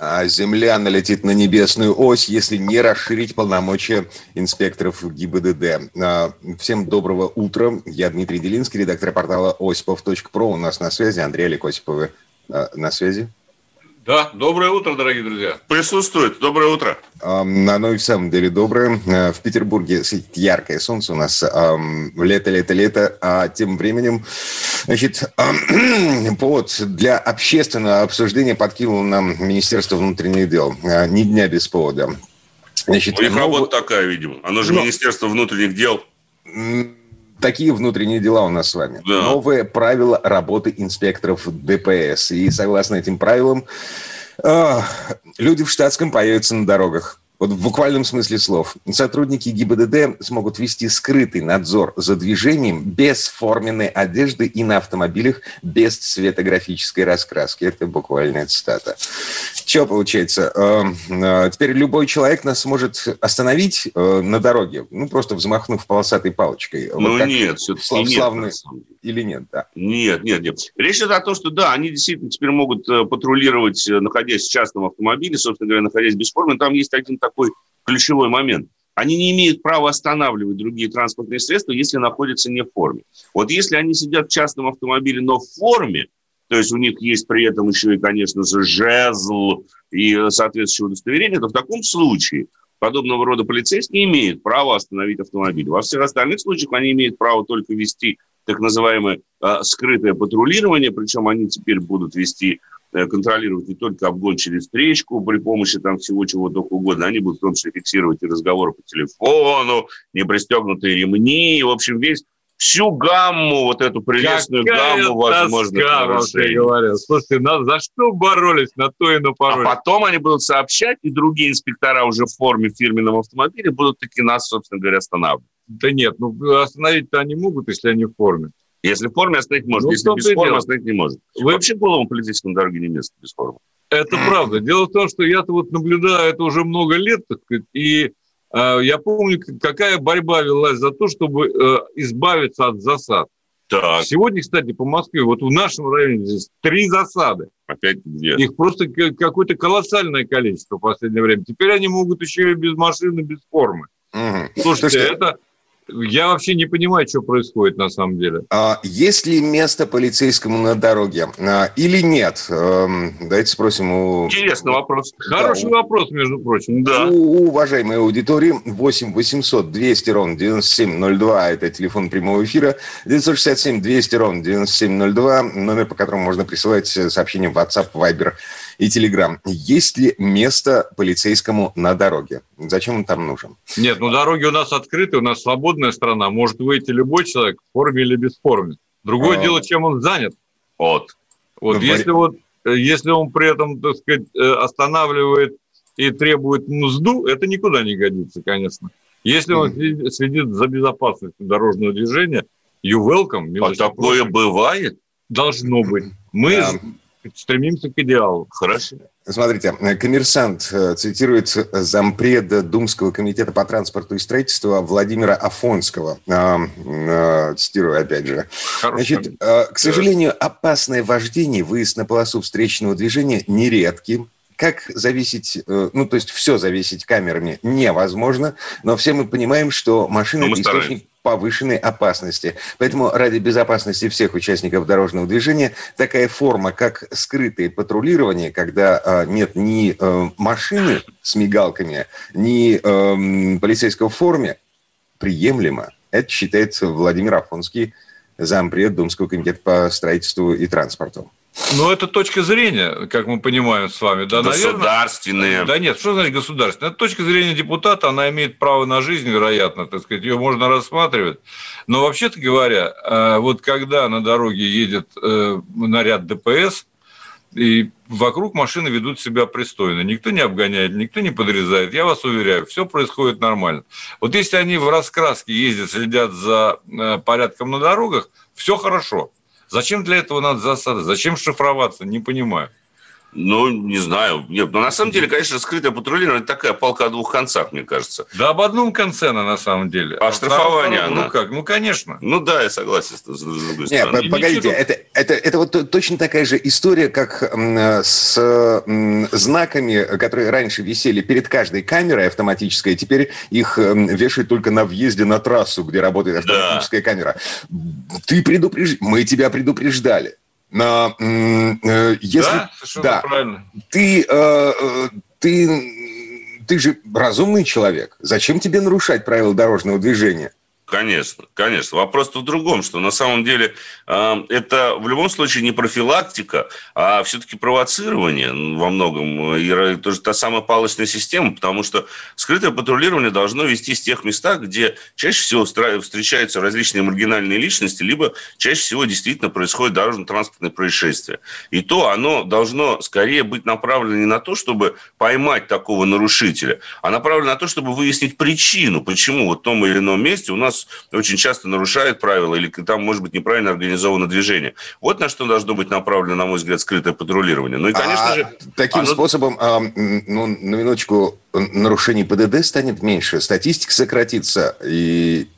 А Земля налетит на небесную ось, если не расширить полномочия инспекторов ГИБДД. А, Всем доброго утра. Я Дмитрий Делинский, редактор портала осипов.про. У нас на связи Андрей Олег Осиповы. А, На связи? Да, доброе утро, дорогие друзья. Присутствует. Доброе утро. Ам, Оно и в самом деле доброе. А, В Петербурге светит яркое солнце. У нас ам, лето, лето, лето. А тем временем, значит, повод для общественного обсуждения подкинул нам Министерство внутренних дел. А, Ни дня без повода. Значит, У них ну, работа такая, видимо. Оно же Ну. Министерство внутренних дел. Такие внутренние дела у нас с вами. Да. Новые правила работы инспекторов ДПС. И согласно этим правилам, а, люди в штатском появятся на дорогах. Вот в буквальном смысле слов. Сотрудники ГИБДД смогут вести скрытый надзор за движением без форменной одежды и на автомобилях без цветографической раскраски. Это буквальная цитата. Что получается? Э, э, Теперь любой человек нас может остановить э, на дороге, ну, просто взмахнув полосатой палочкой. Вот ну как нет, все-таки слав- нет. славный-. Или нет, да. Нет, нет, нет. Речь идет о том, что да, они действительно теперь могут э, патрулировать, э, находясь в частном автомобиле, собственно говоря, находясь без формы. Там есть один такой ключевой момент. Они не имеют права останавливать другие транспортные средства, если находятся не в форме. Вот если они сидят в частном автомобиле, но в форме, то есть у них есть при этом еще и, конечно же, жезл и э, соответствующее удостоверение, то в таком случае подобного рода полицейские имеют право остановить автомобиль. Во всех остальных случаях они имеют право только вести так называемое э, скрытое патрулирование, причем они теперь будут вести, э, контролировать не только обгон через встречку при помощи там всего чего только угодно, они будут в том числе фиксировать и разговоры по телефону, непристегнутые ремни, и, в общем, весь всю гамму, вот эту прелестную гамму возможных тоска, вообще нарушений. говоря. Слушайте, на- за что боролись, на то и А напоролись. потом они будут сообщать, и другие инспектора уже в форме фирменного автомобиля будут таки нас, собственно говоря, останавливать. Да нет, ну остановить-то они могут, если они в форме. Если в форме остановить можно, Ну, если без формы дело. остановить не может. Вы- Вообще голому полицейскому на дороге не место без формы. Это правда. Дело в том, что я-то вот наблюдаю это уже много лет, так сказать, и э, я помню, какая борьба велась за то, чтобы э, избавиться от засад. Так, Сегодня, кстати, по Москве, вот в нашем районе здесь три засады. опять где? Их просто какое-то колоссальное количество в последнее время. Теперь они могут еще и без машины, без формы. Мгм. Слушайте, Слушайте, это... Я вообще не понимаю, что происходит на самом деле. а есть ли место полицейскому на дороге а, или нет? Эм, Давайте спросим у... Интересный вопрос. Хороший Да. вопрос, между прочим. Да. У, у уважаемой аудитории 8 800 200 ровно 9702, это телефон прямого эфира, 967 200 ровно 9702, номер, по которому можно присылать сообщения в WhatsApp, Viber и Telegram. Есть ли место полицейскому на дороге? Зачем он там нужен? Нет, ну дороги у нас открыты, у нас свободная страна. Может выйти любой человек в форме или без формы. Другое А. дело, чем он занят. Вот. Вот Ну, если вот э, если он при этом, так сказать, э, останавливает и требует мзду, это никуда не годится, конечно. Если он следит- следит за безопасностью дорожного движения, you welcome, А такое просим. бывает? должно быть. Мы Да. Стремимся к идеалу. Хорошо. Смотрите, коммерсант э, цитирует зампреда Думского комитета по транспорту и строительству Владимира Афонского. А, э, Цитирую опять же. Хорошо. Значит, э, к сожалению, опасное вождение, выезд на полосу встречного движения нередки. Как зависеть, ну, то есть все зависеть камерами невозможно, но все мы понимаем, что машина источник повышенной опасности. Поэтому ради безопасности всех участников дорожного движения такая форма, как скрытое патрулирование, когда э, нет ни э, машины с мигалками, ни эм, полицейского в форме, приемлемо. Это считается Владимир Афонский, зампред Думского комитета по строительству и транспорту. Ну, это точка зрения, как мы понимаем с вами. Да, наверное, Государственные. Да нет, что значит государственная? Это точка зрения депутата, она имеет право на жизнь, вероятно, так сказать, ее можно рассматривать. Но вообще-то говоря, э, вот когда на дороге едет э, наряд ДПС, и вокруг машины ведут себя пристойно. Никто не обгоняет, никто не подрезает. Я вас уверяю, все происходит нормально. Вот если они в раскраске ездят, следят за э, порядком на дорогах, все хорошо. Зачем для этого надо засады? Зачем шифроваться? Не понимаю. Ну, не знаю. Нет, но на самом деле, конечно, скрытое патрулирование – это такая палка о двух концах, мне кажется. Да об одном конце она на самом деле. А, а штрафование она? Ну как? Ну, конечно. Ну да, я согласен с, с другой Нет, стороны. погодите, это, это, это вот точно такая же история, как с знаками, которые раньше висели перед каждой камерой автоматической, теперь их вешают только на въезде на трассу, где работает автоматическая да. камера. Ты предупреж... Мы тебя предупреждали. Э, если, да, да, правильно. Ты, э, э, ты, ты же разумный человек. Зачем тебе нарушать правила дорожного движения? Конечно, конечно. Вопрос в другом, что на самом деле э, это в любом случае не профилактика, а все-таки провоцирование во многом. И тоже та самая палочная система, потому что скрытое патрулирование должно вести в тех местах, где чаще всего встречаются различные маргинальные личности, либо чаще всего действительно происходит дорожно-транспортное происшествие. И то оно должно скорее быть направлено не на то, чтобы поймать такого нарушителя, а направлено на то, чтобы выяснить причину, почему вот в том или ином месте у нас очень часто нарушает правила или там, может быть, неправильно организовано движение. Вот на что должно быть направлено, на мой взгляд, скрытое патрулирование. Ну и, конечно а же... Таким оно... способом, а, ну, на минуточку, нарушений ПДД станет меньше, статистика сократится, и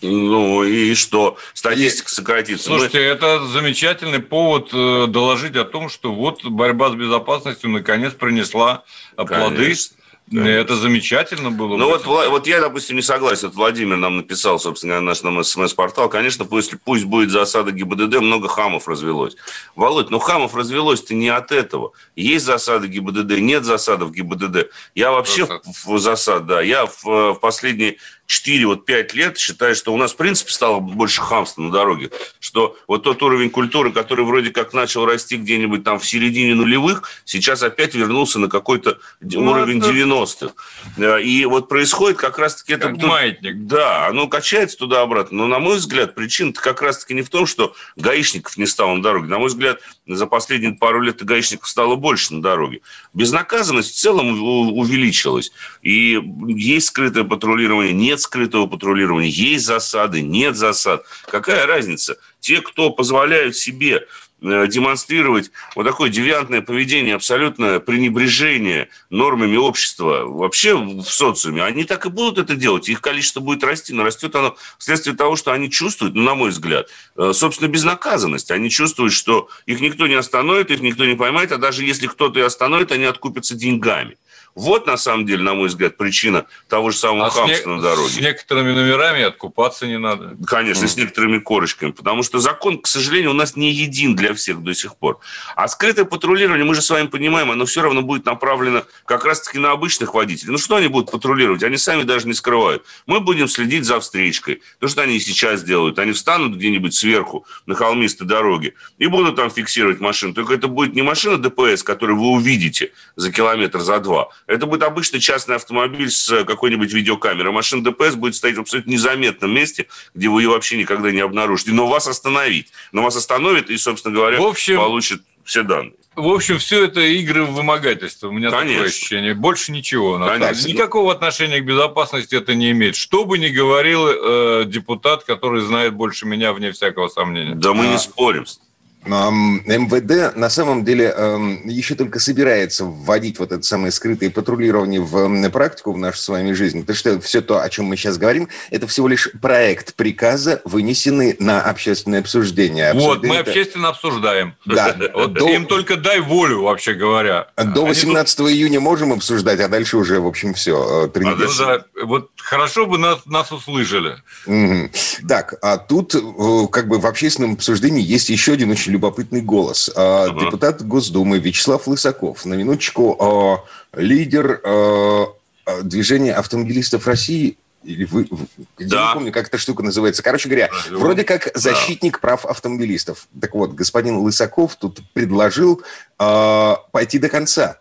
ну и что? Статистика сократится. Слушайте, Мы... это замечательный повод э, доложить о том, что вот борьба с безопасностью наконец принесла плоды. Конечно. Да. Это замечательно было. Ну вот, вот я, допустим, не согласен. Владимир нам написал, собственно, наш нам смс-портал. Конечно, пусть, пусть будет засада ГИБДД, много хамов развелось. Володь, ну хамов развелось-то не от этого. Есть засады ГИБДД, нет засадов ГИБДД. Я вообще засад. в, в засад, да. Я в, в последние 4-5 лет считаю, что у нас, в принципе, стало больше хамства на дороге. Что вот тот уровень культуры, который вроде как начал расти где-нибудь там в середине нулевых, сейчас опять вернулся на какой-то ну, уровень это... 90-х. И вот происходит как раз-таки это... Как маятник. Да, оно качается туда-обратно. Но, на мой взгляд, причина как раз-таки не в том, что гаишников не стало на дороге. На мой взгляд, за последние пару лет гаишников стало больше на дороге. Безнаказанность в целом увеличилась. И есть скрытое патрулирование, нет нет скрытого патрулирования, есть засады, нет засад. Какая разница? Те, кто позволяют себе э, демонстрировать вот такое девиантное поведение, абсолютное пренебрежение нормами общества вообще в социуме, они так и будут это делать. Их количество будет расти, но растет оно вследствие того, что они чувствуют, ну, на мой взгляд, э, собственно, безнаказанность. Они чувствуют, что их никто не остановит, их никто не поймает, а даже если кто-то и остановит, они откупятся деньгами. Вот, на самом деле, на мой взгляд, причина того же самого а хамства не... на дороге. С некоторыми номерами откупаться не надо. Конечно, mm. с некоторыми корочками. Потому что закон, к сожалению, у нас не един для всех до сих пор. А скрытое патрулирование, мы же с вами понимаем, оно все равно будет направлено как раз-таки на обычных водителей. Ну, что они будут патрулировать? Они сами даже не скрывают. Мы будем следить за встречкой. То, что они и сейчас делают. Они встанут где-нибудь сверху на холмистой дороге и будут там фиксировать машину. Только это будет не машина ДПС, которую вы увидите за километр, за два, это будет обычный частный автомобиль с какой-нибудь видеокамерой. Машина ДПС будет стоять в абсолютно незаметном месте, где вы ее вообще никогда не обнаружите. Но вас остановить. Но вас остановит и, собственно говоря, в общем, получит все данные. В общем, все это игры в вымогательство. У меня Конечно. такое ощущение. Больше ничего. Конечно. Никакого отношения к безопасности это не имеет. Что бы ни говорил э, депутат, который знает больше меня, вне всякого сомнения. Да мы а... не спорим. МВД на самом деле еще только собирается вводить вот это самое скрытое патрулирование в практику в нашу с вами жизнь. Потому что все то, о чем мы сейчас говорим, это всего лишь проект приказа, вынесенный на общественное обсуждение. Вот, мы это... общественно обсуждаем. Да. Вот до... Им только дай волю, вообще говоря. До 18 тут... июня можем обсуждать, а дальше уже, в общем, все. Э, а, ну, да. Вот хорошо бы нас, нас услышали. Угу. Так, а тут э, как бы в общественном обсуждении есть еще один очень любопытный голос. Uh-huh. Депутат Госдумы Вячеслав Лысаков. На минуточку. А, лидер а, движения автомобилистов России или вы, да. не помню, как эта штука называется. Короче говоря, да. вроде как защитник да. прав автомобилистов. Так вот, господин Лысаков тут предложил э, пойти до конца.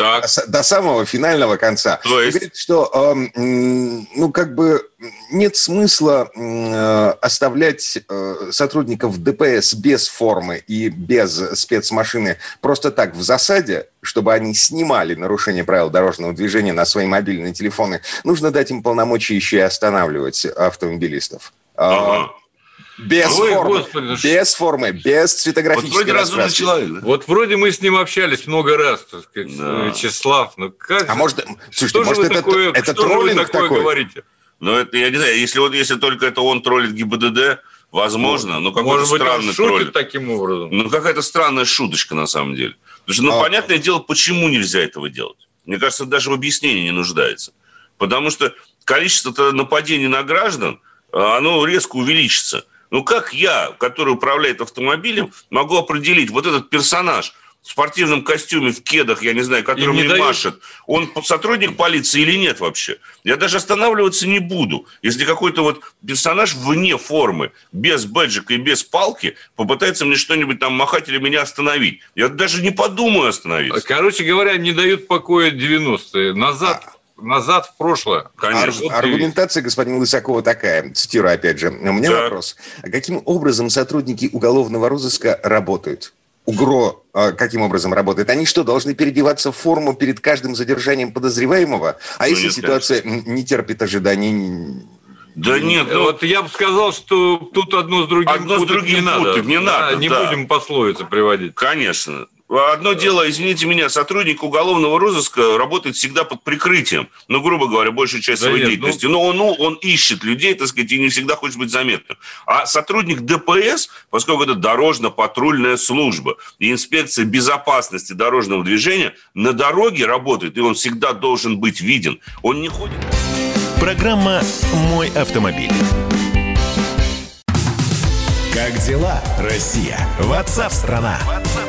Так. до самого финального конца. То есть? Говорит, что, э, ну, как бы нет смысла э, оставлять э, сотрудников ДПС без формы и без спецмашины просто так в засаде, чтобы они снимали нарушение правил дорожного движения на свои мобильные телефоны. Нужно дать им полномочия еще и останавливать автомобилистов. Ага. Без Ой, формы, Господи, без формы, без цветографической вот вроде разумный человек. Да? Вот вроде мы с ним общались много раз, так сказать, да. Вячеслав. Ну как? А может, слушайте, что может это, такое, это что троллинг вы такое такой? говорите? Ну это я не знаю, если вот если только это он троллит ГИБДД, возможно, ну, но какой-то может быть, странный троллит. таким образом. Ну какая-то странная шуточка на самом деле. Потому что, ну а. понятное дело, почему нельзя этого делать. Мне кажется, даже в объяснении не нуждается, потому что количество нападений на граждан, а, оно резко увеличится. Ну как я, который управляет автомобилем, могу определить вот этот персонаж в спортивном костюме, в кедах, я не знаю, который мне дают... машет, он сотрудник полиции или нет вообще? Я даже останавливаться не буду. Если какой-то вот персонаж вне формы, без бэджика и без палки, попытается мне что-нибудь там махать или меня остановить. Я даже не подумаю остановиться. Короче говоря, не дают покоя 90-е. Назад назад в прошлое. Конечно. Ар- аргументация господина Лысакова такая, цитирую опять же. У меня да. вопрос. А каким образом сотрудники уголовного розыска работают? УГРО а, каким образом работает? Они что, должны переодеваться в форму перед каждым задержанием подозреваемого? А ну, если нет, ситуация конечно. не терпит ожиданий? Да нет, ну, вот я бы сказал, что тут одно с другим одно с другим не надо. Не, надо, не да. будем пословицы приводить. Конечно. Одно дело, извините меня, сотрудник уголовного розыска работает всегда под прикрытием, ну, грубо говоря, большую часть да своей нет, деятельности. Ну... Но он, ну, он ищет людей, так сказать, и не всегда хочет быть заметным. А сотрудник ДПС, поскольку это дорожно-патрульная служба и инспекция безопасности дорожного движения, на дороге работает, и он всегда должен быть виден. Он не ходит. Программа «Мой автомобиль». Как дела, Россия? Ватсап-страна!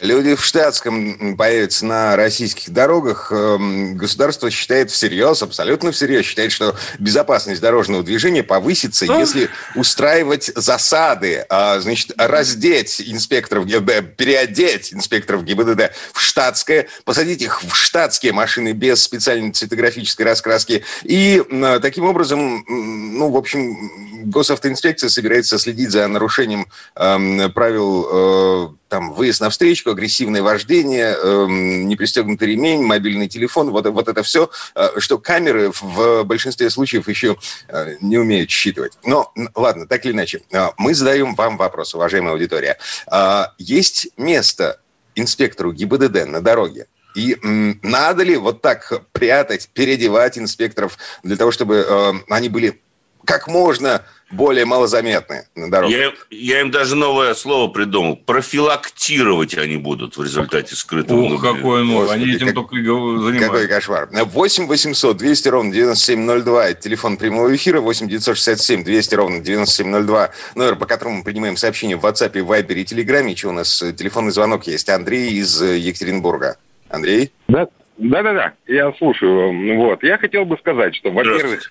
Люди в штатском появятся на российских дорогах. Эм, государство считает всерьез, абсолютно всерьез, считает, что безопасность дорожного движения повысится, если устраивать засады, а, значит, раздеть инспекторов ГИБДД, переодеть инспекторов ГИБДД в штатское, посадить их в штатские машины без специальной цветографической раскраски. И таким образом, ну, в общем, госавтоинспекция собирается следить за нарушением э, правил э, там выезд на встречку, агрессивное вождение, э, непристегнутый ремень, мобильный телефон, вот, вот это все, э, что камеры в большинстве случаев еще э, не умеют считывать. Но ладно, так или иначе, э, мы задаем вам вопрос, уважаемая аудитория. Э, есть место инспектору ГИБДД на дороге, и м, надо ли вот так прятать, переодевать инспекторов для того, чтобы э, они были как можно более малозаметны на дороге. Я, я им даже новое слово придумал. Профилактировать они будут в результате скрытого Ух, какое новое. Они этим как, только и занимаются. Какой кошмар. 8 800 200 ровно 9702. Это телефон прямого эфира. 8 967 200 ровно 9702. Номер, по которому мы принимаем сообщения в WhatsApp, Viber и Telegram. Еще у нас телефонный звонок есть. Андрей из Екатеринбурга. Андрей? Да, да-да-да, я слушаю. Вот. Я хотел бы сказать, что, во-первых,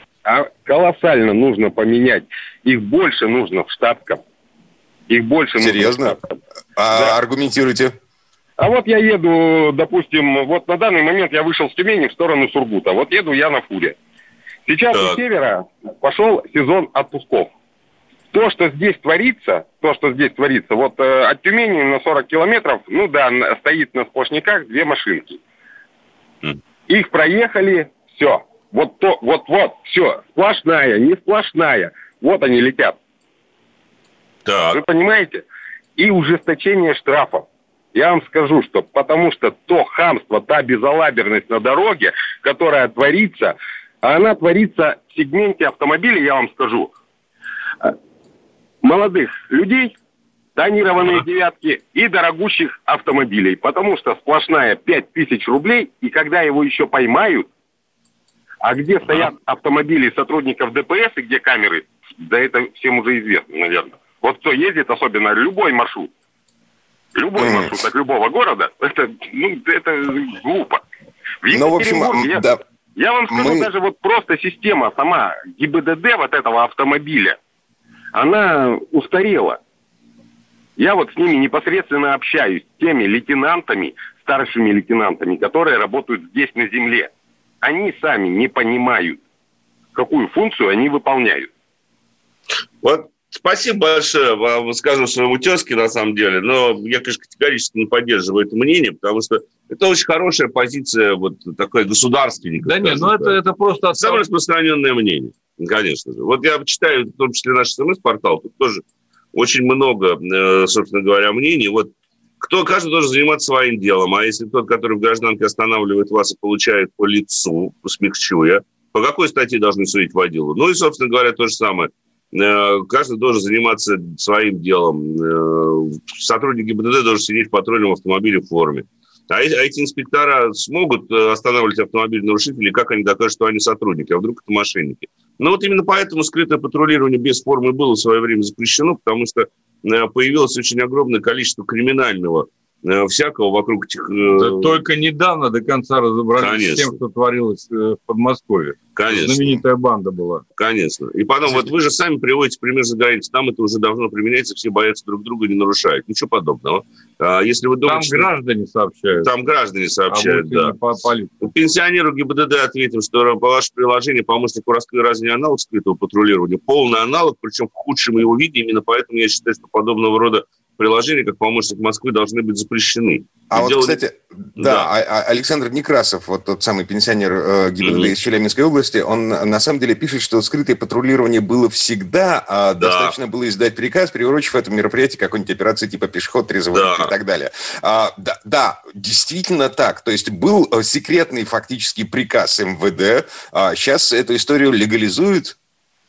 колоссально нужно поменять. Их больше нужно в штатках. Их больше Серьезно? нужно в А да. аргументируйте. А вот я еду, допустим, вот на данный момент я вышел с Тюмени в сторону Сургута. Вот еду я на фуре. Сейчас так. у севера пошел сезон отпусков. То, что здесь творится, то, что здесь творится, вот э, от Тюмени на 40 километров, ну да, стоит на сплошняках две машинки. Mm. Их проехали, все. Вот то, вот, вот, все, сплошная, не сплошная. Вот они летят. Так. Вы понимаете? И ужесточение штрафов. Я вам скажу, что потому что то хамство, та безалаберность на дороге, которая творится, она творится в сегменте автомобилей, я вам скажу, молодых людей, тонированные девятки и дорогущих автомобилей. Потому что сплошная 5000 рублей, и когда его еще поймают, А где стоят автомобили сотрудников ДПС и где камеры, да это всем уже известно, наверное. Вот кто ездит, особенно любой маршрут, любой маршрут от любого города, это, ну, это глупо. В ну, в общем, я, да. я вам скажу, мы... даже вот просто система сама ГИБДД вот этого автомобиля, она устарела. Я вот с ними непосредственно общаюсь, с теми лейтенантами, старшими лейтенантами, которые работают здесь на земле. Они сами не понимают, какую функцию они выполняют. Вот Спасибо большое вам, скажу своему тезке, на самом деле, но я, конечно, категорически не поддерживаю это мнение, потому что это очень хорошая позиция вот такой государственника. Да нет, ну это, это просто... Самое распространенное мнение, конечно же. Вот я читаю, в том числе наш СМС-портал, тут тоже очень много, э, собственно говоря, мнений. Вот кто, каждый должен заниматься своим делом, а если тот, который в гражданке останавливает вас и получает по лицу, смягчуя, по какой статье должны судить водилу? Ну и, собственно говоря, то же самое – Э, каждый должен заниматься своим делом. Э, сотрудник ГИБДД должен сидеть в патрульном автомобиле в форме. А эти инспектора смогут э, останавливать автомобиль нарушителей, как они докажут, что они сотрудники, а вдруг это мошенники. Но вот именно поэтому скрытое патрулирование без формы было в свое время запрещено, потому что появилось очень огромное количество криминального Э, всякого вокруг этих... Э, да только недавно до конца разобрались Конечно. с тем, что творилось э, в Подмосковье. Конечно. Знаменитая банда была. Конечно. И потом, вот вы же сами приводите пример за границей. Там это уже давно применяется, все боятся друг друга, не нарушают. Ничего подобного. А если вы думаете, там граждане сообщают. Там граждане сообщают, а да. По Пенсионеру ГИБДД ответим, что по ваше приложение помощнику раскрыть разве аналог скрытого патрулирования? Полный аналог, причем в худшем его виде. Именно поэтому я считаю, что подобного рода приложения, как помощник Москвы, должны быть запрещены. А вот, кстати, да, да. А, а Александр Некрасов, вот тот самый пенсионер э, ГИБДД mm-hmm. из Челябинской области, он на самом деле пишет, что скрытое патрулирование было всегда, а да. достаточно было издать приказ, приурочив это мероприятие какой-нибудь операции типа пешеход, трезвый да. и так далее. А, да, да, действительно так. То есть был э, секретный фактически приказ МВД, а сейчас эту историю легализуют.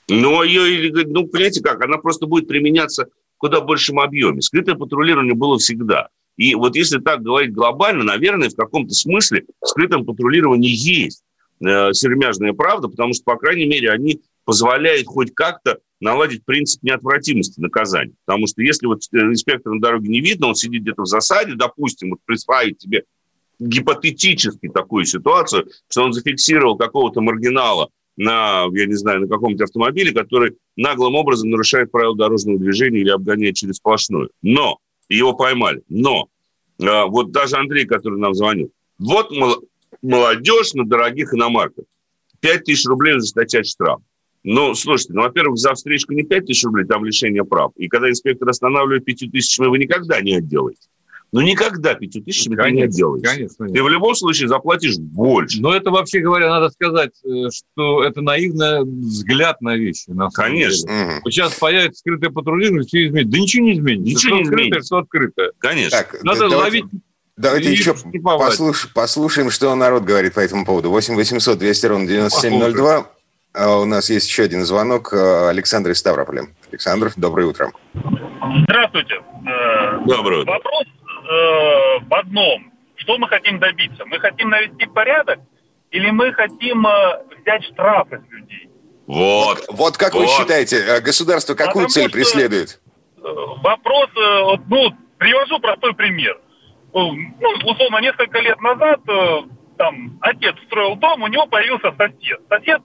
Но ее, ну, понимаете как, она просто будет применяться куда большем объеме. Скрытое патрулирование было всегда. И вот если так говорить глобально, наверное, в каком-то смысле в скрытом патрулировании есть э, сермяжная правда, потому что, по крайней мере, они позволяют хоть как-то наладить принцип неотвратимости наказания. Потому что если вот э, инспектор на дороге не видно, он сидит где-то в засаде, допустим, вот присваивает тебе гипотетически такую ситуацию, что он зафиксировал какого-то маргинала на, я не знаю, на каком-то автомобиле, который наглым образом нарушает правила дорожного движения или обгоняет через сплошную. Но, его поймали, но, а, вот даже Андрей, который нам звонил, вот молодежь на дорогих иномарках, 5 тысяч рублей статья штраф. Ну, слушайте, ну, во-первых, за встречку не 5 тысяч рублей, там лишение прав. И когда инспектор останавливает 5 тысячами, вы никогда не отделаете. Ну, никогда пятью тысячами конечно, ты не отделаешь. Конечно, нет. Ты в любом случае заплатишь больше. Но это, вообще говоря, надо сказать, э, что это наивный взгляд на вещи. На конечно. Деле. Вот сейчас появится скрытое патрулирование, все изменится. Да ничего не изменится. Ничего что не изменится. Что открытое. Конечно. Так, надо да, ловить... Давайте еще послуш, послушаем, что народ говорит по этому поводу. 8 800 200 ровно 9702. А у нас есть еще один звонок. Э, Александр из Ставрополя. Александр, доброе утро. Здравствуйте. Доброе утро. Вопрос э, в одном. Что мы хотим добиться? Мы хотим навести порядок или мы хотим э, взять штрафы с людей? Вот. Вот как вот. вы считаете, э, государство какую Потому цель преследует? Э, вопрос, э, ну, привожу простой пример. Ну, условно, несколько лет назад там отец строил дом, у него появился сосед. Сосед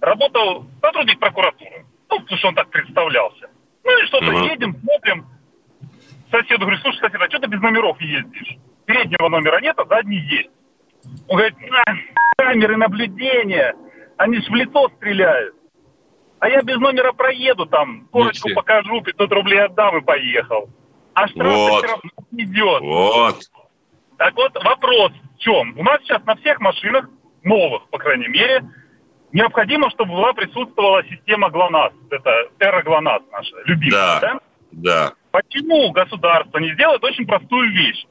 работал сотрудник прокуратуры. Ну, потому что он так представлялся. Ну и что-то uh-huh. едем, смотрим, соседу говорю, слушай, сосед, а что ты без номеров ездишь? Переднего номера нет, а задний есть. Он говорит, камеры наблюдения, они ж в лицо стреляют. А я без номера проеду там, корочку покажу, 500 рублей отдам и поехал. А штраф вот. все равно идет. Вот. Так вот, вопрос в чем? У нас сейчас на всех машинах, новых, по крайней мере, необходимо, чтобы была присутствовала система ГЛОНАСС. Это эра ГЛОНАСС наша, любимая, да? Да. Почему государство не сделает очень простую вещь?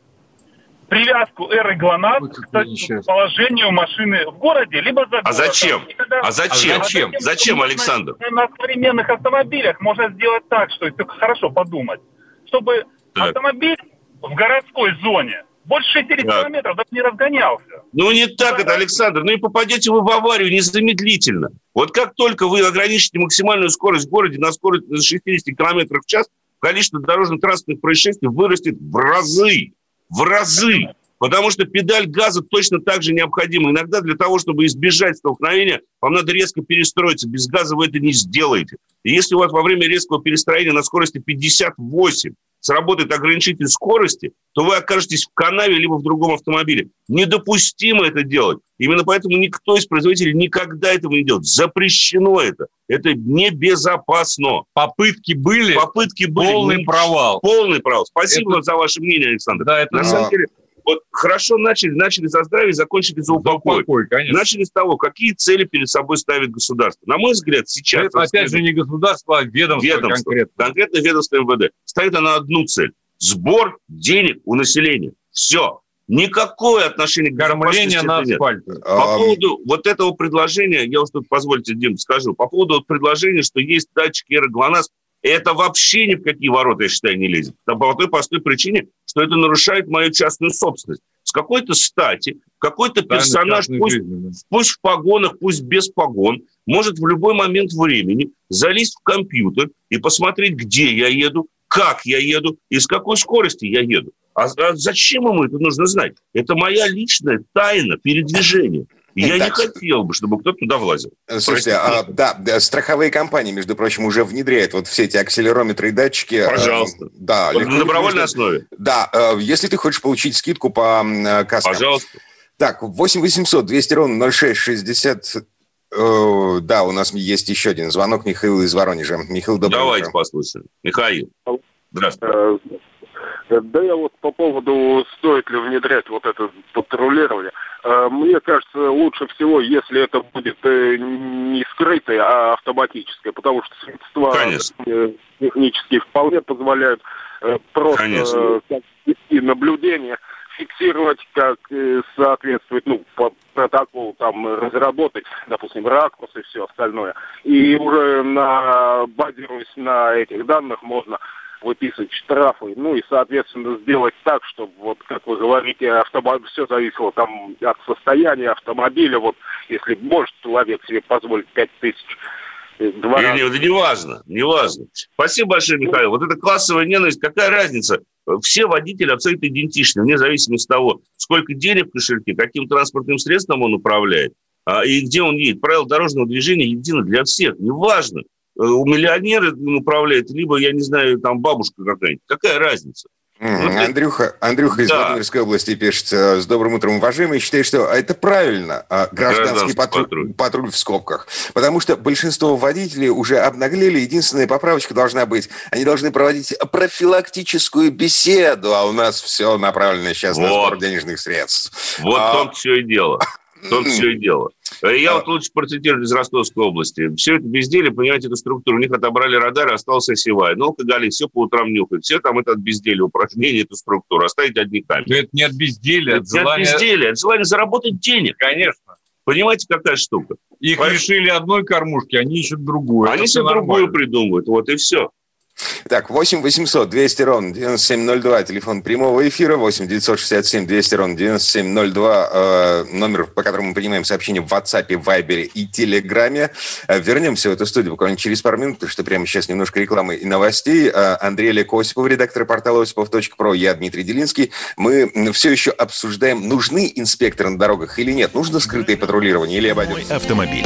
Привязку эры ГЛОНАСС к положению машины в городе, либо за городом. А зачем? Когда... А зачем? А зачем? Зачем, Александр? На, современных автомобилях можно сделать так, что это хорошо подумать, чтобы так. автомобиль в городской зоне больше 60 Так. километров даже не разгонялся. Ну, не так это, Александр. Ну и попадете вы в аварию незамедлительно. Вот как только вы ограничите максимальную скорость в городе на скорость 60 км в час, количество дорожно-транспортных происшествий вырастет в разы. В разы. Потому что педаль газа точно так же необходима. Иногда для того, чтобы избежать столкновения, вам надо резко перестроиться. Без газа вы это не сделаете. И если у вас во время резкого перестроения на скорости 58 сработает ограничитель скорости, то вы окажетесь в канаве либо в другом автомобиле. Недопустимо это делать. Именно поэтому никто из производителей никогда этого не делает. Запрещено это. Это небезопасно. Попытки были, Попытки были. полный провал. Полный провал. Спасибо Это- за ваше мнение, Александр. Да, это На самом деле, вот хорошо начали, начали за здравие, закончили за за упокой. упокой, конечно. Начали с того, какие цели перед собой ставит государство. На мой взгляд, сейчас... Это, опять же, не государство, а ведомство, ведомство, конкретно. конкретно ведомство МВД, ставит она одну цель. Сбор денег у населения. Все. Никакое отношение к Кормление на нет. асфальте. По Ам, поводу вот этого предложения, я уж тут, позвольте, Дим, скажу, по поводу вот предложения, что есть датчики ГЛОНАСС, это вообще ни в какие ворота, я считаю, не лезет. По той простой причине, что это нарушает мою частную собственность. С какой-то стати какой-то персонаж, пусть жизни, да. пусть в погонах, пусть без погон, может в любой момент времени залезть в компьютер и посмотреть, где я еду, как я еду и с какой скорости я еду. А, а зачем ему это нужно знать? Это моя личная тайна передвижения. Я не Так. хотел бы, чтобы кто-то туда влазил. Слушайте, а, да, да, страховые компании, между прочим, уже внедряют вот все эти акселерометры и датчики. э, Пожалуйста. Да, Вот легко на добровольной можно- основе. Да, э, если ты хочешь получить скидку по э, каскам. Пожалуйста. Так, 8 800 200 ровно 0660. Э, Да, у нас есть еще один звонок. Михаил из Воронежа. Михаил, доброе Давайте утро. послушаем. Михаил. Здравствуйте. Да я вот по поводу, стоит ли внедрять вот это патрулирование. Э, Мне кажется, лучше всего, если это будет э, не скрытое, а автоматическое, потому что средства Конечно. э, технические вполне позволяют просто Конечно. вести наблюдение, фиксировать, как соответствует, ну, по протоколу там разработать, допустим, ракурс и все остальное. И уже на, базируясь на этих данных можно выписывать штрафы, ну и, соответственно, сделать так, чтобы, вот, как вы говорите, автомобиль, все зависело там от состояния автомобиля, вот, если может человек себе позволить 5 тысяч два Не, не, да не важно, не важно. Спасибо большое, Михаил. Вот эта классовая ненависть, какая разница? Все водители абсолютно идентичны, вне зависимости от того, сколько денег в кошельке, каким транспортным средством он управляет а, и где он едет. Правила дорожного движения едины для всех, неважно. Э, У миллионера им управляет, либо, я не знаю, там бабушка какая-нибудь. Какая разница? Ну, Андрюха, Андрюха из Да. Владимирской области пишет э, с добрым утром, уважаемый, считает, что это правильно, а, гражданский, Гражданский патруль, патруль. патруль в скобках. Потому что большинство водителей уже обнаглели, единственная поправочка должна быть, они должны проводить профилактическую беседу, а у нас все направлено сейчас на Вот. сбор денежных средств. Вот А. том все и дело. Том все и дело. Э, Я вот лучше процитирую из Ростовской области. Все это безделие, понимаете, эту структуру. У них отобрали радар, остался осевая. Ну, алкоголик, все по утрам нюхает. Все там это от безделия упражнение, эту структуру. Оставить одни камни. Но это не от безделия, Это от не от желания... безделия, от желания заработать денег. Конечно. Понимаете, какая штука? Их Поэтому- лишили одной кормушки, они ищут другую. Они себе другую придумывают. Вот и все. Так, 8 800 200 ровно 9702, телефон прямого эфира, 8 967 200 ровно 9702, э, номер, по которому мы принимаем сообщения в WhatsApp, Viber и Телеграме. Э, вернемся в эту студию буквально через пару минут, потому что прямо сейчас немножко рекламы и новостей. Э, Андрей Олег Осипов, редактор портала осипов.про, я Дмитрий Делинский. Мы все еще обсуждаем, нужны инспекторы на дорогах или нет, нужно скрытое патрулирование или обойдемся. автомобиль.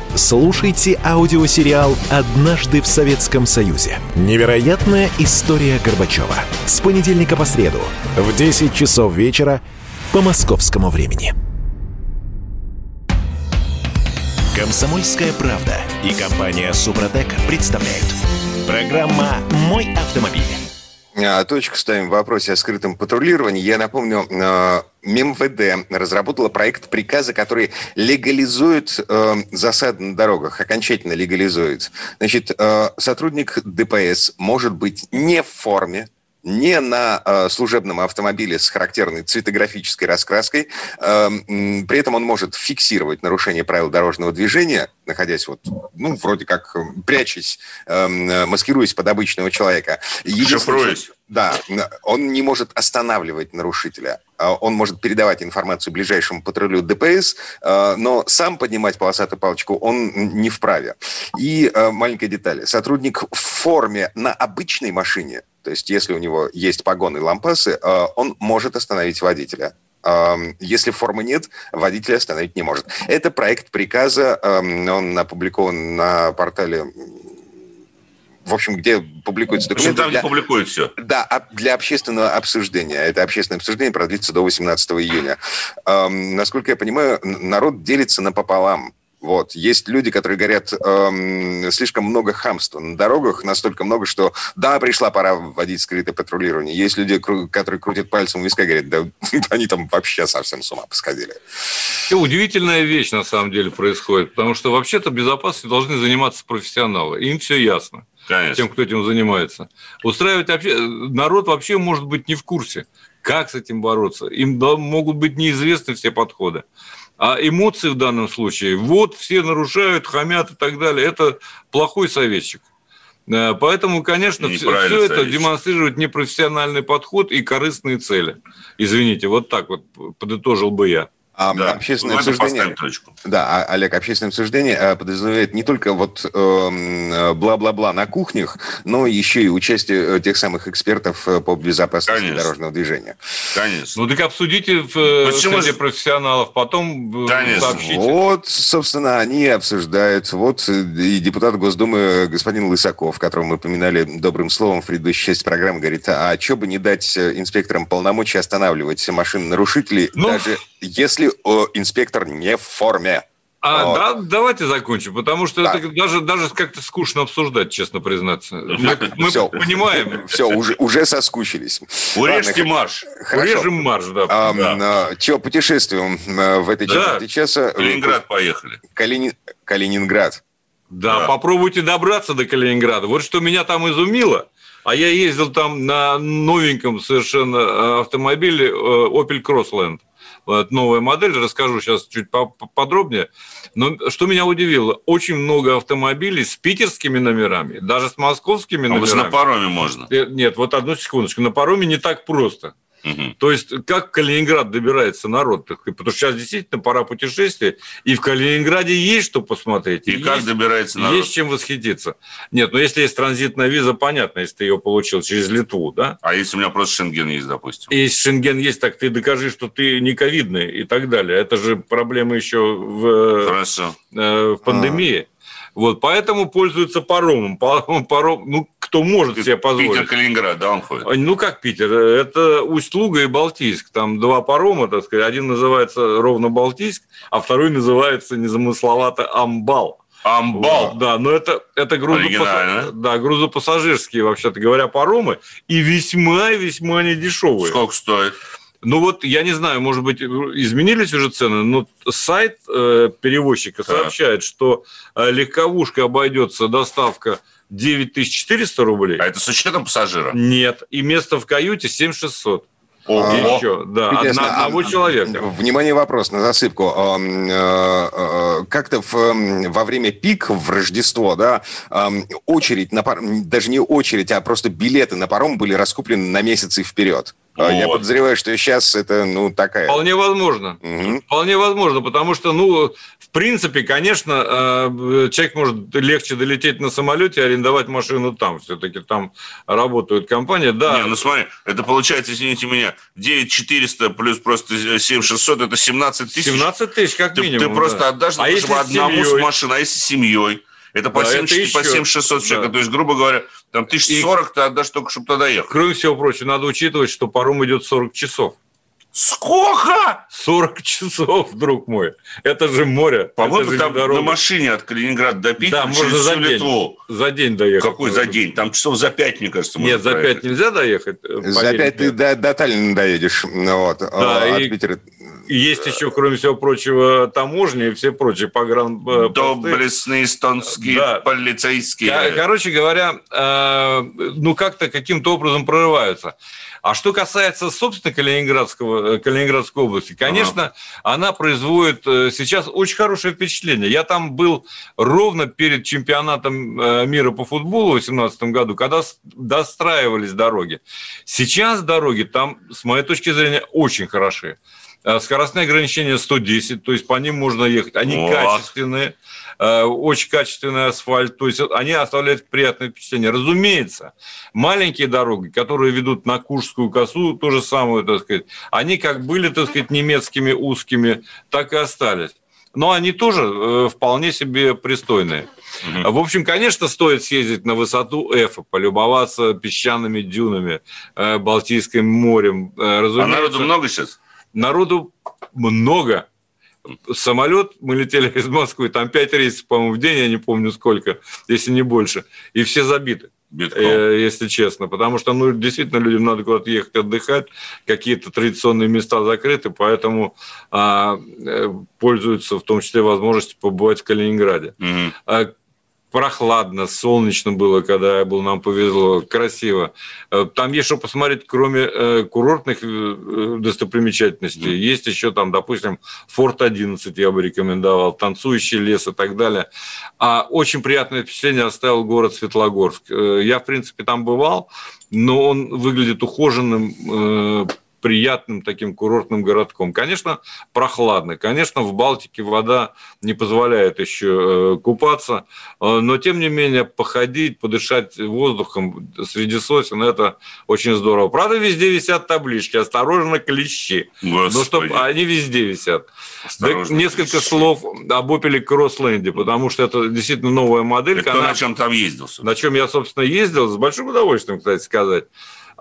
Слушайте аудиосериал «Однажды в Советском Союзе». Невероятная история Горбачева. С понедельника по среду в 10 часов вечера по московскому времени. Комсомольская правда и компания «Супротек» представляют. Программа «Мой автомобиль». А, точку ставим в вопросе о скрытом патрулировании. Я напомню, а, МВД разработала проект приказа, который легализует э, засады на дорогах, окончательно легализует. Значит, э, сотрудник ДПС может быть не в форме, не на э, служебном автомобиле с характерной цветографической раскраской. Э, при этом он может фиксировать нарушение правил дорожного движения, находясь вот, ну, вроде как прячась, э, маскируясь под обычного человека. Шифруясь. Да, он не может останавливать нарушителя. А он может передавать информацию ближайшему патрулю ДПС, э, но сам поднимать полосатую палочку он не вправе. И э, маленькая деталь. Сотрудник в форме на обычной машине то есть если у него есть погоны и лампасы, он может остановить водителя. Если формы нет, водителя остановить не может. Это проект приказа, он опубликован на портале в общем, где публикуются документы. там, для, публикуют все. Да, для общественного обсуждения. Это общественное обсуждение продлится до 18 июня. Эм, насколько я понимаю, народ делится напополам. Вот. Есть люди, которые говорят, эм, слишком много хамства на дорогах, настолько много, что да, пришла пора вводить скрытое патрулирование. Есть люди, которые крутят пальцем в виска и говорят, да они там вообще совсем с ума посходили. И удивительная вещь на самом деле происходит, потому что вообще-то безопасностью должны заниматься профессионалы. Им все ясно. Конечно. Тем, кто этим занимается. Устраивать вообще... Народ вообще может быть не в курсе, как с этим бороться. Им могут быть неизвестны все подходы. А эмоции в данном случае, вот все нарушают, хамят и так далее, это плохой советчик. Э, поэтому, конечно, все, все это демонстрирует непрофессиональный подход и корыстные цели. Извините, вот так вот подытожил бы я. А да, общественное обсуждение, да, а, Олег, общественное обсуждение э, подразумевает не только вот эм, э, бла-бла-бла на кухнях, но еще и участие э, тех самых экспертов по безопасности Конечно. дорожного движения. Конечно. Ну так обсудите в Почему среди профессионалов, потом Конечно. сообщите. Вот, собственно, они обсуждают. Вот и депутат Госдумы господин Лысаков, которого мы поминали добрым словом в предыдущей части программы, говорит, а что бы не дать инспекторам полномочий останавливать машины нарушителей, ну... даже если о, инспектор не в форме. А, вот. да, давайте закончим, потому что да. это даже, даже как-то скучно обсуждать, честно признаться. Мы, мы все, понимаем. Все, уже, уже соскучились. Урежьте марш. Урежем марш, да. А, да. Че, путешествуем э, в этой да. четверти часа? Калининград поехали. Калини... Калининград. Да, да, попробуйте добраться до Калининграда. Вот что меня там изумило. А я ездил там на новеньком совершенно э, автомобиле э, Opel Crossland новая модель, расскажу сейчас чуть подробнее. Но что меня удивило, очень много автомобилей с питерскими номерами, даже с московскими а номерами. на пароме можно? Э, нет, вот одну секундочку, на пароме не так просто. Угу. То есть, как в Калининград добирается народ? Потому что сейчас действительно пора путешествия, и в Калининграде есть что посмотреть. И, и как есть, добирается народ? Есть чем восхититься. Нет, но если есть транзитная виза, понятно, если ты ее получил через Литву, да? А если у меня просто Шенген есть, допустим? Если Шенген есть, так ты докажи, что ты не ковидный и так далее. Это же проблема еще в, Хорошо. Э, в пандемии. А. Вот, поэтому пользуются паромом. Паром, ну, кто может себе позволить. Питер, Калининград, да, он ходит? Ну, как Питер? Это Усть-Луга и Балтийск. Там два парома, так сказать. Один называется ровно Балтийск, а второй называется незамысловато Амбал. Амбал. Вот, да, но это, это грузопасс... да, грузопассажирские, вообще-то говоря, паромы, и весьма-весьма недешевые. Сколько стоит? Ну вот, я не знаю, может быть, изменились уже цены, но сайт э, перевозчика да. сообщает, что э, легковушка обойдется доставка 9400 рублей. А это с учетом пассажира? Нет, и место в каюте 7600. Ого. Еще, да, Интересно, на одного а, человека. Внимание, вопрос на засыпку. Э, э, как-то во время пик в Рождество, да, очередь на паром, даже не очередь, а просто билеты на паром были раскуплены на месяцы вперед. А вот. Я подозреваю, что сейчас это, ну, такая... Вполне возможно. Угу. Вполне возможно, потому что, ну, в принципе, конечно, э, человек может легче долететь на самолете и арендовать машину там. Все-таки там работают компании. Да. Не, ну смотри, это получается, извините меня, 9400 плюс просто 7600, это 17 тысяч. 17 тысяч, как минимум. Ты, ты просто да. отдашь а если одному с машиной, а если с семьей? Это по, да, 7, это по 7 600 да. человек. То есть, грубо говоря, там 1040 ты отдашь только, чтобы туда ехать. Кроме всего прочего, надо учитывать, что паром идет 40 часов. Сколько? 40 часов, друг мой. Это же море. По-моему, там на машине от Калининграда до Питера да, можно за день, Литву. За день доехать. Какой за день? Там часов за пять, мне кажется, Нет, за пять нельзя доехать. Э, за пять ты до, до Таллина доедешь. Вот. Да, а, и... Питера есть еще, кроме всего прочего, таможни и все прочие погран... Э, Доблестные эстонские да. полицейские. Короче говоря, э, ну как-то каким-то образом прорываются. А что касается, собственно, Калининградского, э, Калининградской области, конечно, ага. она производит сейчас очень хорошее впечатление. Я там был ровно перед чемпионатом мира по футболу в 2018 году, когда достраивались дороги. Сейчас дороги там, с моей точки зрения, очень хорошие. Э, скоростные ограничения 110, то есть по ним можно ехать. Они вот. качественные, э, очень качественный асфальт, то есть они оставляют приятное впечатление. Разумеется, маленькие дороги, которые ведут на Куршскую косу, то же самое, так сказать, они как были, так сказать, немецкими узкими, так и остались. Но они тоже э, вполне себе пристойные. Угу. В общем, конечно, стоит съездить на высоту Эфа, полюбоваться песчаными дюнами, Балтийским морем. Разумеется, а народу много сейчас? Народу много. Самолет, мы летели из Москвы, там пять рейсов, по-моему, в день, я не помню сколько, если не больше, и все забиты. Битком. Э, если честно, потому что, ну, действительно, людям надо куда-то ехать отдыхать, какие-то традиционные места закрыты, поэтому а, э, пользуются в том числе возможностью побывать в Калининграде. Угу прохладно, солнечно было, когда я был, нам повезло, красиво. Э, там есть что посмотреть, кроме э, курортных э, достопримечательностей. Mm. Есть еще там, допустим, Форт 11 я бы рекомендовал, танцующий лес и так далее. А очень приятное впечатление оставил город Светлогорск. Я, в принципе, там бывал, но он выглядит ухоженным, приятным таким курортным городком. Конечно, прохладно. Конечно, в Балтике вода не позволяет еще э, купаться, э, но тем не менее походить, подышать воздухом среди сосен – это очень здорово. Правда, везде висят таблички «Осторожно, клещи». Господи. Но чтоб они везде висят. Да, несколько клещи. слов об Opel Кроссленде, потому что это действительно новая модель. Это она, на чем там ездил? На чем я, собственно, ездил, с большим удовольствием, кстати сказать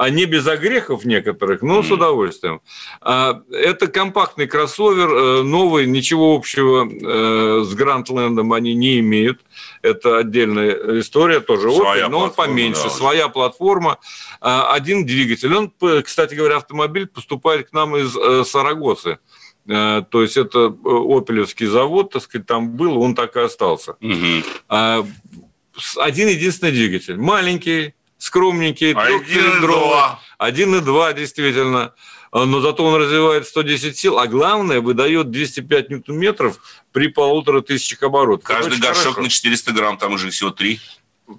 а не без огрехов некоторых, но с удовольствием. А, это компактный кроссовер, э, новый, ничего общего э, с Грандлендом они не имеют. Это отдельная история, тоже своя Opel, но он поменьше, да. своя платформа, а, один двигатель. Он, кстати говоря, автомобиль поступает к нам из э, Сарагосы. То есть это опелевский завод, так сказать, там был, он так и остался. Угу. Один единственный двигатель. Маленький, скромненький, трехцилиндровый. Один и два, действительно. Но зато он развивает 110 сил, а главное, выдает 205 ньютон-метров при полутора тысячах оборотов. Каждый горшок хорошо. на 400 грамм, там уже всего три.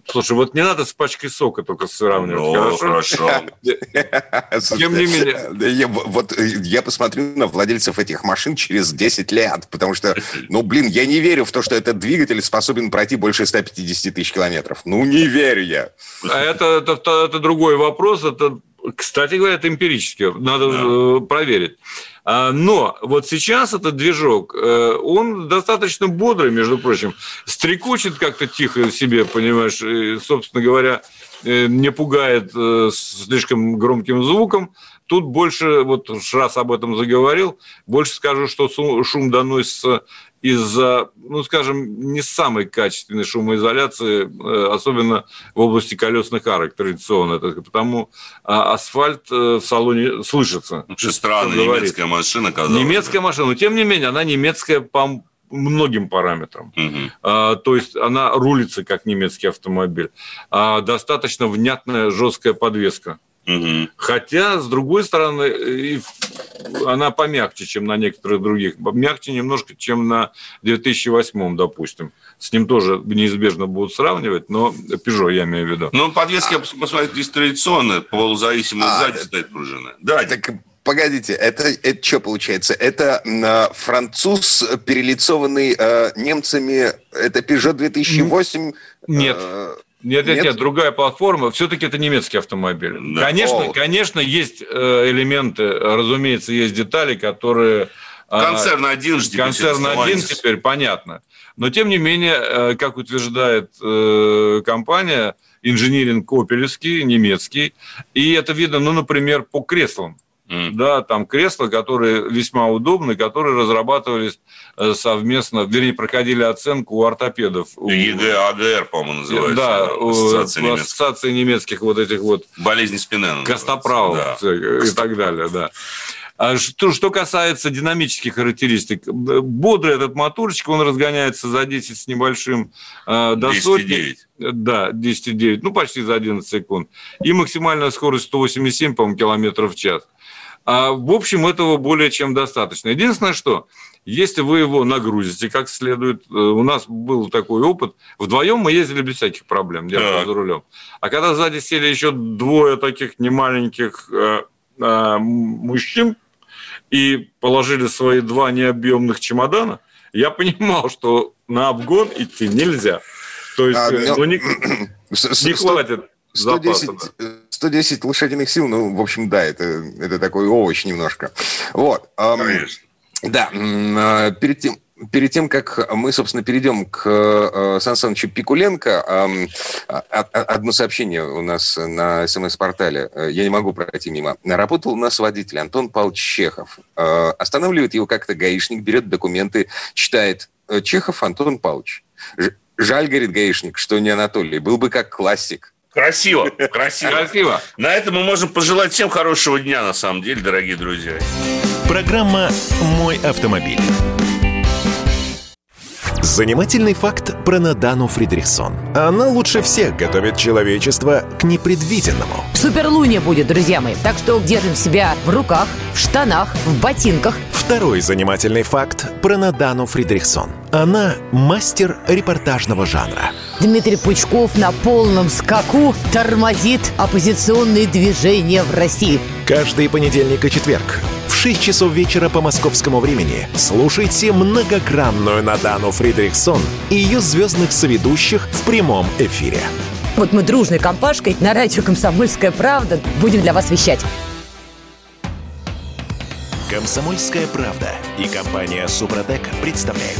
Слушай, вот не надо с пачкой сока только сравнивать. Ну, хорошо. Тем не менее. Вот э, я посмотрю на владельцев этих машин через 10 лет, потому что, ну, блин, я не верю в то, что этот двигатель способен пройти больше 150 тысяч километров. Ну, не верю я. А это, это, это другой вопрос. Это, кстати говоря, это эмпирически. Надо да. Э, проверить. А, но вот сейчас этот движок, э, он достаточно бодрый, между прочим, стрекочет как-то тихо себе, понимаешь, и, собственно говоря, э, не пугает слишком громким звуком. Тут больше, вот раз об этом заговорил, больше скажу, что шум доносится из-за, ну, скажем, не самой качественной шумоизоляции, э, особенно в области колесных арок традиционно. Потому а, асфальт э, в салоне слышится. Вообще странная немецкая машина, казалось. Немецкая машина, но тем не менее, она немецкая по многим параметрам. Угу. А, то есть она рулится как немецкий автомобиль. А, достаточно внятная жесткая подвеска. Угу. Хотя, с другой стороны, она помягче, чем на некоторых других. Мягче немножко, чем на 2008, допустим. С ним тоже неизбежно будут сравнивать, но Peugeot я имею в виду. Ну, подвески, а... посмотрите, здесь традиционная, полузависимая, а, сзади стоит пружина. Да, так Погодите, это, это что получается? Это э, француз, перелицованный э, немцами, это Peugeot 2008? Нет. Э, нет, нет, нет, другая платформа. Все-таки это немецкий автомобиль. Да. Конечно, О. конечно, есть э, элементы, разумеется, есть детали, которые... Э, концерн один ждет. Концерн один теперь, понятно. Но, тем не менее, э, как утверждает компания, инжиниринг Опелевский, немецкий, и это видно, ну, например, по креслам. Mm. Да, там кресла, которые весьма удобны, которые разрабатывались э, совместно, вернее, проходили оценку у ортопедов. ЕГЭ, AGR, по-моему, называется. Да, ассоциация, немецких. ассоциация немецких вот этих вот... Болезни спины. Костоправов да. и так далее, да. А что, что касается динамических характеристик, бодрый этот моторчик, он разгоняется за 10 с небольшим э, до 10 сотни. 9. Да, 10,9, ну почти за 11 секунд. И максимальная скорость 187, по-моему, километров в час. А, в общем, этого более чем достаточно. Единственное, что если вы его нагрузите как следует, э, у нас был такой опыт, вдвоем мы ездили без всяких проблем, держа за рулем. А когда сзади сели еще двое таких немаленьких э, э, мужчин, и положили свои два необъемных чемодана, я понимал, что на обгон идти нельзя. То есть, а, ну, ну не, не хватит 110, запаса. 110 лошадиных сил, ну, в общем, да, это, это такой овощ немножко. Вот. Конечно. Да, а, перед тем, перед тем, как мы, собственно, перейдем к э, Сан Санычу Пикуленко, э, одно сообщение у нас на СМС-портале, э, я не могу пройти мимо. Работал у нас водитель Антон Павлович Чехов. Э, останавливает его как-то гаишник, берет документы, читает э, Чехов Антон Павлович. Жаль, говорит гаишник, что не Анатолий. Был бы как классик. Красиво, красиво. Красиво. На этом мы можем пожелать всем хорошего дня, на самом деле, дорогие друзья. Программа «Мой автомобиль». Занимательный факт про Надану Фридрихсон. Она лучше всех готовит человечество к непредвиденному. Суперлуния будет, друзья мои. Так что держим себя в руках, в штанах, в ботинках. Второй занимательный факт про Надану Фридрихсон. Она мастер репортажного жанра. Дмитрий Пучков на полном скаку тормозит оппозиционные движения в России. Каждый понедельник и четверг 6 часов вечера по московскому времени слушайте многогранную Надану Фридрихсон и ее звездных соведущих в прямом эфире. Вот мы дружной компашкой на радио «Комсомольская правда» будем для вас вещать. «Комсомольская правда» и компания «Супротек» представляют.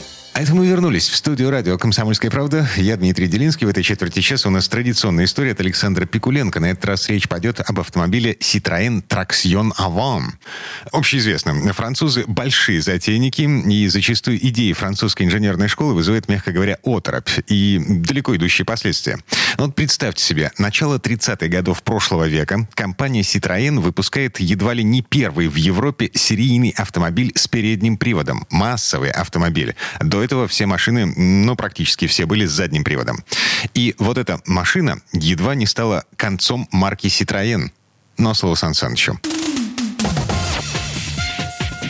Это мы вернулись в студию радио «Комсомольская правда». Я Дмитрий Делинский. В этой четверти часа у нас традиционная история от Александра Пикуленко. На этот раз речь пойдет об автомобиле Citroën Traction Avant. Общеизвестно, французы большие затейники, и зачастую идеи французской инженерной школы вызывают, мягко говоря, оторопь и далеко идущие последствия. Но вот представьте себе, начало 30-х годов прошлого века компания Citroën выпускает едва ли не первый в Европе серийный автомобиль с передним приводом. Массовый автомобиль. До этого все машины, ну, практически все были с задним приводом. И вот эта машина едва не стала концом марки Citroën. Но слово Сан Санычу.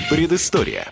Предыстория.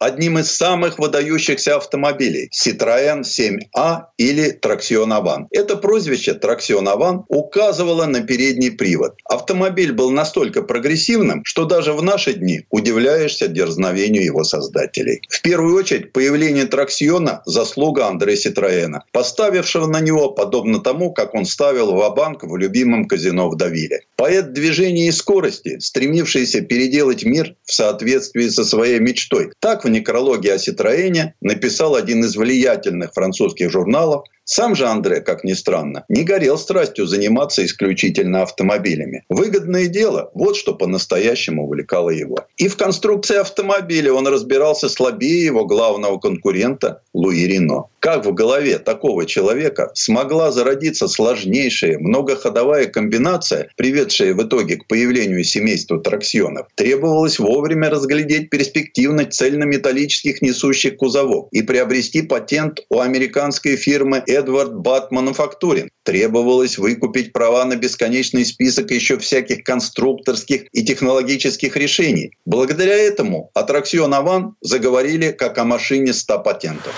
Одним из самых выдающихся автомобилей – Citroën 7A или Traction Avant. Это прозвище Traction Avant указывало на передний привод. Автомобиль был настолько прогрессивным, что даже в наши дни удивляешься дерзновению его создателей. В первую очередь, появление Траксиона – заслуга Андрея Ситроена, поставившего на него подобно тому, как он ставил в банк в любимом казино в Давиле. Поэт движения и скорости, стремившийся переделать мир в соответствии со своей мечтой. Так в некрологе о Ситроэне написал один из влиятельных французских журналов сам же Андре, как ни странно, не горел страстью заниматься исключительно автомобилями. Выгодное дело – вот что по-настоящему увлекало его. И в конструкции автомобиля он разбирался слабее его главного конкурента Луи Рино. Как в голове такого человека смогла зародиться сложнейшая многоходовая комбинация, приведшая в итоге к появлению семейства траксионов, требовалось вовремя разглядеть перспективность цельнометаллических несущих кузовов и приобрести патент у американской фирмы Эдвард Бат Мануфактуринг. Требовалось выкупить права на бесконечный список еще всяких конструкторских и технологических решений. Благодаря этому аттракцион Аван заговорили как о машине 100 патентов.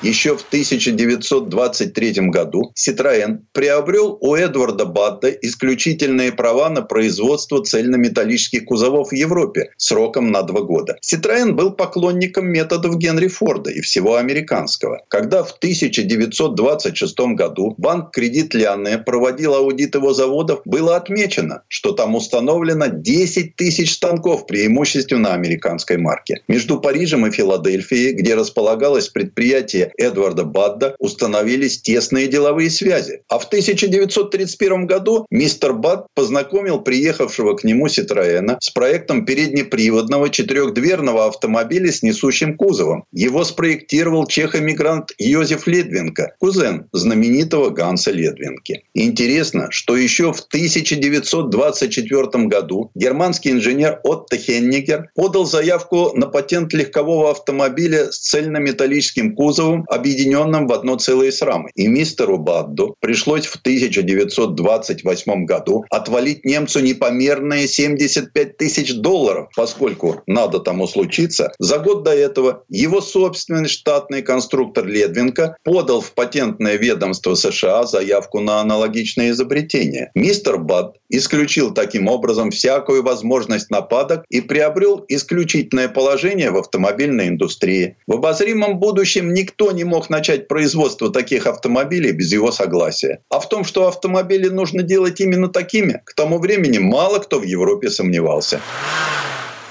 Еще в 1923 году Citroën приобрел у Эдварда Бадда исключительные права на производство цельнометаллических кузовов в Европе сроком на два года. Citroën был поклонником методов Генри Форда и всего американского. Когда в 1926 году банк «Кредит Лианне» проводил аудит его заводов, было отмечено, что там установлено 10 тысяч станков преимущественно американской марки. Между Парижем и Филадельфией, где располагалось предприятие Эдварда Бадда установились тесные деловые связи. А в 1931 году мистер Бадд познакомил приехавшего к нему Ситроена с проектом переднеприводного четырехдверного автомобиля с несущим кузовом. Его спроектировал чех-эмигрант Йозеф Ледвинко, кузен знаменитого Ганса Ледвинки. Интересно, что еще в 1924 году германский инженер Отто Хеннигер подал заявку на патент легкового автомобиля с цельнометаллическим кузовом, объединенным в одно целое с рамой. И мистеру Бадду пришлось в 1928 году отвалить немцу непомерные 75 тысяч долларов, поскольку, надо тому случиться, за год до этого его собственный штатный конструктор Ледвинка подал в патентное ведомство США заявку на аналогичное изобретение. Мистер Бад исключил таким образом всякую возможность нападок и приобрел исключительное положение в автомобильной индустрии. В обозримом будущем никто не мог начать производство таких автомобилей без его согласия. А в том, что автомобили нужно делать именно такими, к тому времени мало кто в Европе сомневался.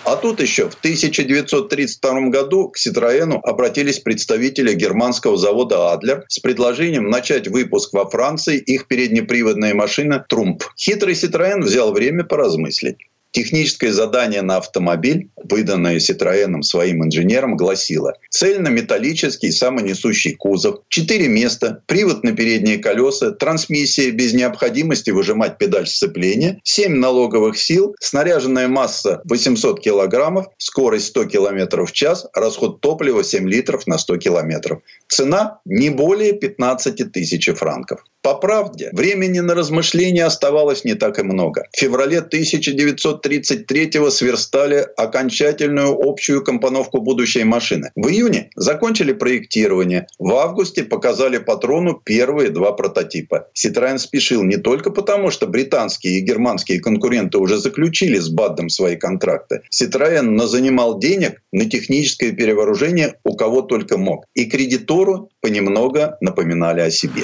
А тут еще в 1932 году к Citroёn обратились представители германского завода «Адлер» с предложением начать выпуск во Франции их переднеприводной машины «Трумп». Хитрый Citroёn взял время поразмыслить. Техническое задание на автомобиль, выданное Citroёn своим инженерам, гласило цельнометаллический самонесущий кузов, 4 места, привод на передние колеса, трансмиссия без необходимости выжимать педаль сцепления, 7 налоговых сил, снаряженная масса 800 килограммов, скорость 100 километров в час, расход топлива 7 литров на 100 километров. Цена не более 15 тысяч франков. По правде, времени на размышления оставалось не так и много. В феврале 1933-го сверстали окончательную общую компоновку будущей машины. В июне закончили проектирование. В августе показали патрону первые два прототипа. Citroёn спешил не только потому, что британские и германские конкуренты уже заключили с БАДом свои контракты. Citroёn занимал денег на техническое перевооружение у кого только мог. И кредитору понемногу напоминали о себе.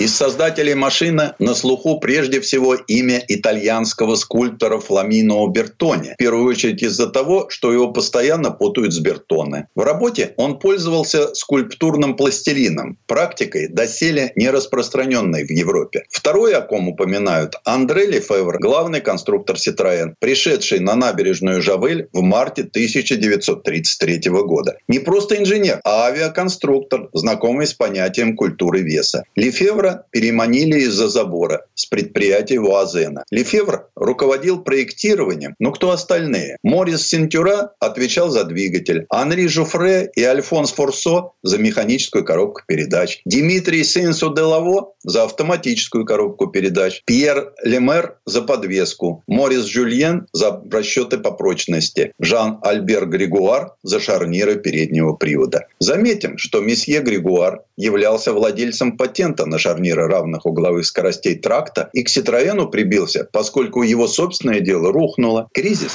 Из создателей машины на слуху прежде всего имя итальянского скульптора Фламино Бертони. В первую очередь из-за того, что его постоянно путают с Бертоне. В работе он пользовался скульптурным пластилином, практикой доселе не распространенной в Европе. Второй, о ком упоминают, Андре Лефевр, главный конструктор Citroën, пришедший на набережную Жавель в марте 1933 года. Не просто инженер, а авиаконструктор, знакомый с понятием культуры веса. Лефевр Лефевра переманили из-за забора с предприятия Вуазена. Лефевр руководил проектированием, но кто остальные? Морис Сентюра отвечал за двигатель, Анри Жуфре и Альфонс Форсо за механическую коробку передач, Дмитрий Сенсу Делаво за автоматическую коробку передач, Пьер Лемер за подвеску, Морис Жюльен за расчеты по прочности, Жан-Альбер Григуар за шарниры переднего привода. Заметим, что месье Григуар являлся владельцем патента на шарниры равных угловых скоростей тракта и к Ситроену прибился, поскольку его собственное дело рухнуло. Кризис.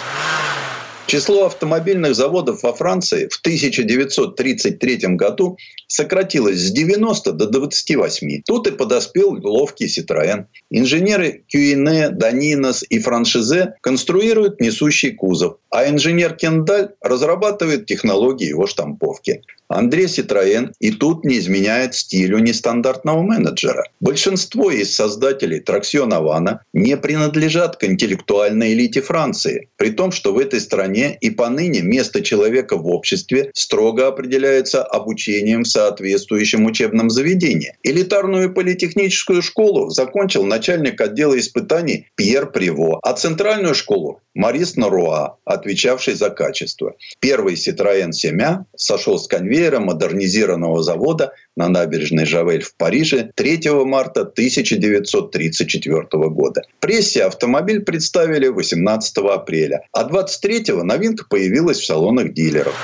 Число автомобильных заводов во Франции в 1933 году сократилось с 90 до 28. Тут и подоспел ловкий Citroën. Инженеры Кюине, Данинос и Франшизе конструируют несущий кузов, а инженер Кендаль разрабатывает технологии его штамповки. Андрей Ситроен и тут не изменяет стилю нестандартного менеджера. Большинство из создателей Траксион Авана не принадлежат к интеллектуальной элите Франции, при том, что в этой стране и поныне место человека в обществе строго определяется обучением в соответствующем учебном заведении. Элитарную политехническую школу закончил начальник отдела испытаний Пьер Приво, а центральную школу Марис Наруа, отвечавший за качество. Первый Citroën Семя сошел с конвейера модернизированного завода на набережной Жавель в Париже 3 марта 1934 года. Прессе автомобиль представили 18 апреля, а 23 новинка появилась в салонах дилеров.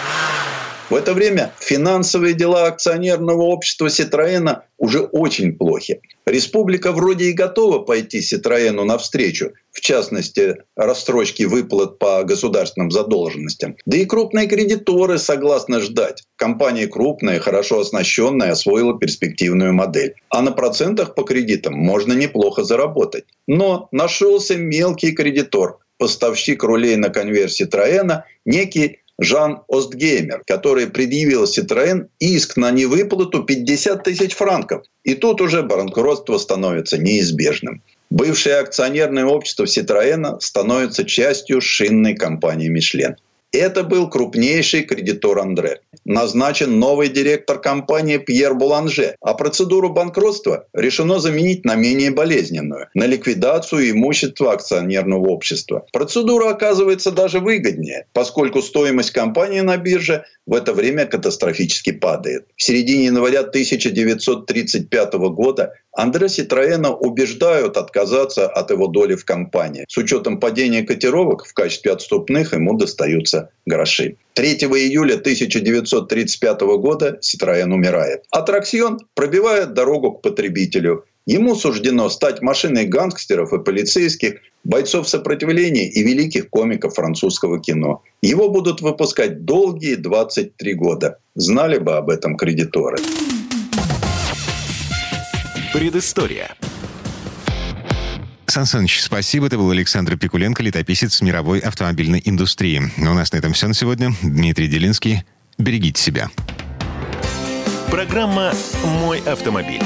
В это время финансовые дела акционерного общества Ситроена уже очень плохи. Республика вроде и готова пойти Ситроену навстречу, в частности, рассрочки выплат по государственным задолженностям. Да и крупные кредиторы согласны ждать. Компания крупная, хорошо оснащенная, освоила перспективную модель. А на процентах по кредитам можно неплохо заработать. Но нашелся мелкий кредитор, поставщик рулей на конвейер Ситроена, некий Жан Остгеймер, который предъявил Citroën иск на невыплату 50 тысяч франков. И тут уже банкротство становится неизбежным. Бывшее акционерное общество Citroën становится частью шинной компании «Мишлен». Это был крупнейший кредитор Андре. Назначен новый директор компании Пьер Буланже, а процедуру банкротства решено заменить на менее болезненную – на ликвидацию имущества акционерного общества. Процедура оказывается даже выгоднее, поскольку стоимость компании на бирже в это время катастрофически падает. В середине января 1935 года Андре Ситроена убеждают отказаться от его доли в компании. С учетом падения котировок в качестве отступных ему достаются гроши. 3 июля 1935 года Ситроен умирает. Аттракцион пробивает дорогу к потребителю. Ему суждено стать машиной гангстеров и полицейских, бойцов сопротивления и великих комиков французского кино. Его будут выпускать долгие 23 года. Знали бы об этом кредиторы. Предыстория. Сан Саныч, спасибо. Это был Александр Пикуленко, летописец мировой автомобильной индустрии. У нас на этом все на сегодня. Дмитрий Делинский. Берегите себя. Программа «Мой автомобиль».